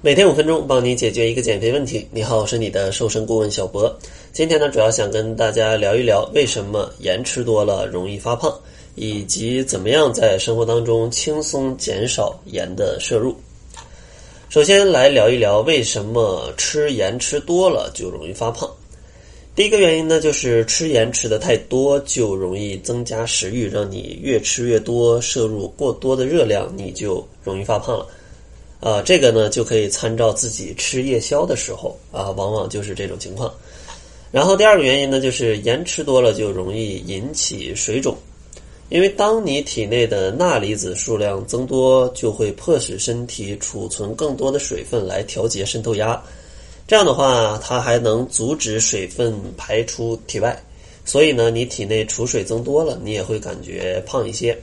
每天五分钟，帮你解决一个减肥问题。你好，我是你的瘦身顾问小博。今天呢，主要想跟大家聊一聊为什么盐吃多了容易发胖，以及怎么样在生活当中轻松减少盐的摄入。首先来聊一聊为什么吃盐吃多了就容易发胖。第一个原因呢，就是吃盐吃的太多，就容易增加食欲，让你越吃越多，摄入过多的热量，你就容易发胖了。啊，这个呢就可以参照自己吃夜宵的时候啊，往往就是这种情况。然后第二个原因呢，就是盐吃多了就容易引起水肿，因为当你体内的钠离子数量增多，就会迫使身体储存更多的水分来调节渗透压，这样的话，它还能阻止水分排出体外，所以呢，你体内储水增多了，你也会感觉胖一些。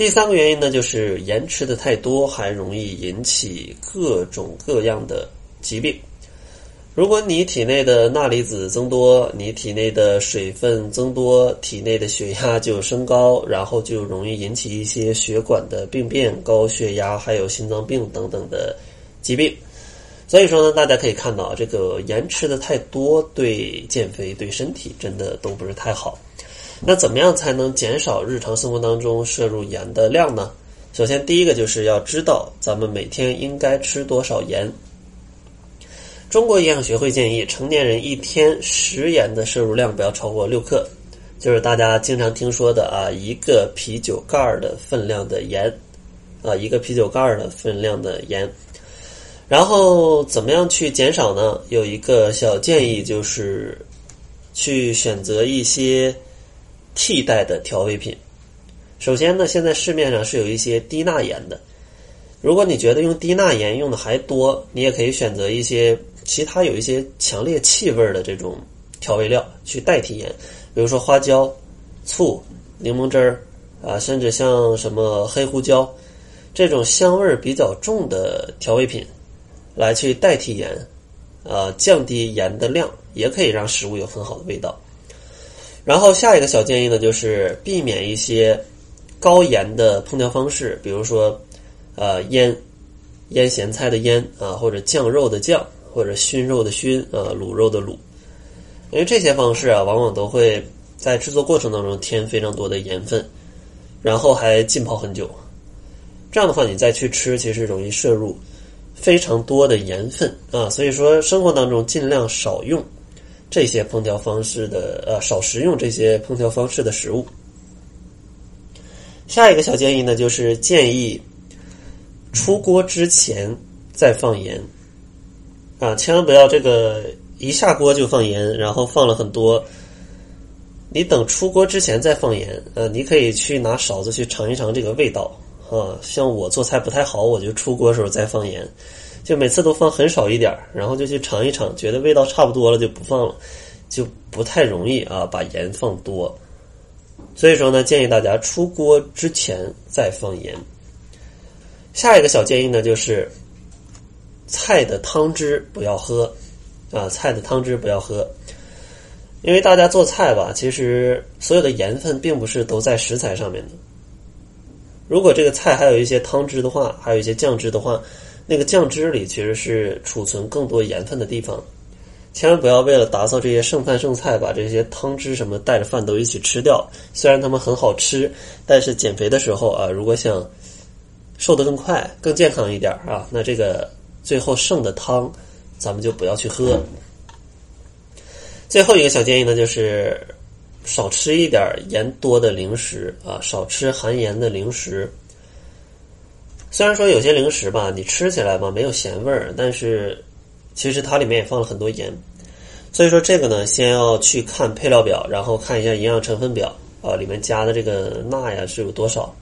第三个原因呢，就是盐吃的太多，还容易引起各种各样的疾病。如果你体内的钠离子增多，你体内的水分增多，体内的血压就升高，然后就容易引起一些血管的病变、高血压，还有心脏病等等的疾病。所以说呢，大家可以看到，这个盐吃的太多，对减肥、对身体真的都不是太好。那怎么样才能减少日常生活当中摄入盐的量呢？首先，第一个就是要知道咱们每天应该吃多少盐。中国营养学会建议成年人一天食盐的摄入量不要超过六克，就是大家经常听说的啊，一个啤酒盖儿的分量的盐，啊，一个啤酒盖儿的分量的盐。然后怎么样去减少呢？有一个小建议就是去选择一些。替代的调味品，首先呢，现在市面上是有一些低钠盐的。如果你觉得用低钠盐用的还多，你也可以选择一些其他有一些强烈气味的这种调味料去代替盐，比如说花椒、醋、柠檬汁儿啊，甚至像什么黑胡椒这种香味儿比较重的调味品来去代替盐，呃，降低盐的量，也可以让食物有很好的味道。然后下一个小建议呢，就是避免一些高盐的烹调方式，比如说，呃，腌腌咸菜的腌啊，或者酱肉的酱，或者熏肉的熏啊，卤肉的卤，因为这些方式啊，往往都会在制作过程当中添非常多的盐分，然后还浸泡很久，这样的话你再去吃，其实容易摄入非常多的盐分啊，所以说生活当中尽量少用。这些烹调方式的呃少食用这些烹调方式的食物。下一个小建议呢，就是建议出锅之前再放盐啊，千万不要这个一下锅就放盐，然后放了很多。你等出锅之前再放盐，呃，你可以去拿勺子去尝一尝这个味道啊。像我做菜不太好，我就出锅时候再放盐。就每次都放很少一点儿，然后就去尝一尝，觉得味道差不多了就不放了，就不太容易啊把盐放多。所以说呢，建议大家出锅之前再放盐。下一个小建议呢，就是菜的汤汁不要喝啊，菜的汤汁不要喝，因为大家做菜吧，其实所有的盐分并不是都在食材上面的。如果这个菜还有一些汤汁的话，还有一些酱汁的话。那个酱汁里其实是储存更多盐分的地方，千万不要为了打扫这些剩饭剩菜，把这些汤汁什么带着饭都一起吃掉。虽然它们很好吃，但是减肥的时候啊，如果想瘦得更快、更健康一点啊，那这个最后剩的汤咱们就不要去喝。最后一个小建议呢，就是少吃一点盐多的零食啊，少吃含盐的零食。虽然说有些零食吧，你吃起来吧没有咸味儿，但是其实它里面也放了很多盐。所以说这个呢，先要去看配料表，然后看一下营养成分表啊，里面加的这个钠呀是有多少。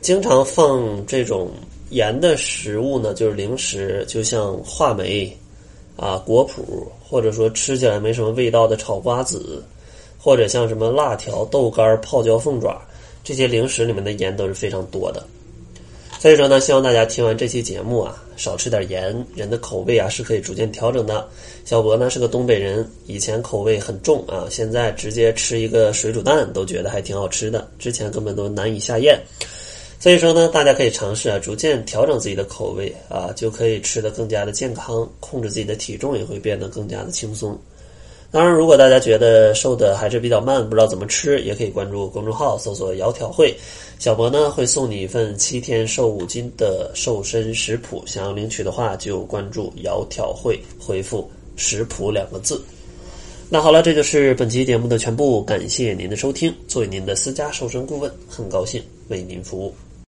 经常放这种盐的食物呢，就是零食，就像话梅啊、果脯，或者说吃起来没什么味道的炒瓜子，或者像什么辣条、豆干、泡椒凤爪这些零食里面的盐都是非常多的。所以说呢，希望大家听完这期节目啊，少吃点盐，人的口味啊是可以逐渐调整的。小博呢是个东北人，以前口味很重啊，现在直接吃一个水煮蛋都觉得还挺好吃的，之前根本都难以下咽。所以说呢，大家可以尝试啊，逐渐调整自己的口味啊，就可以吃得更加的健康，控制自己的体重也会变得更加的轻松。当然，如果大家觉得瘦的还是比较慢，不知道怎么吃，也可以关注公众号搜索“窈窕会”，小博呢会送你一份七天瘦五斤的瘦身食谱。想要领取的话，就关注“窈窕会”，回复“食谱”两个字。那好了，这就是本期节目的全部，感谢您的收听。作为您的私家瘦身顾问，很高兴为您服务。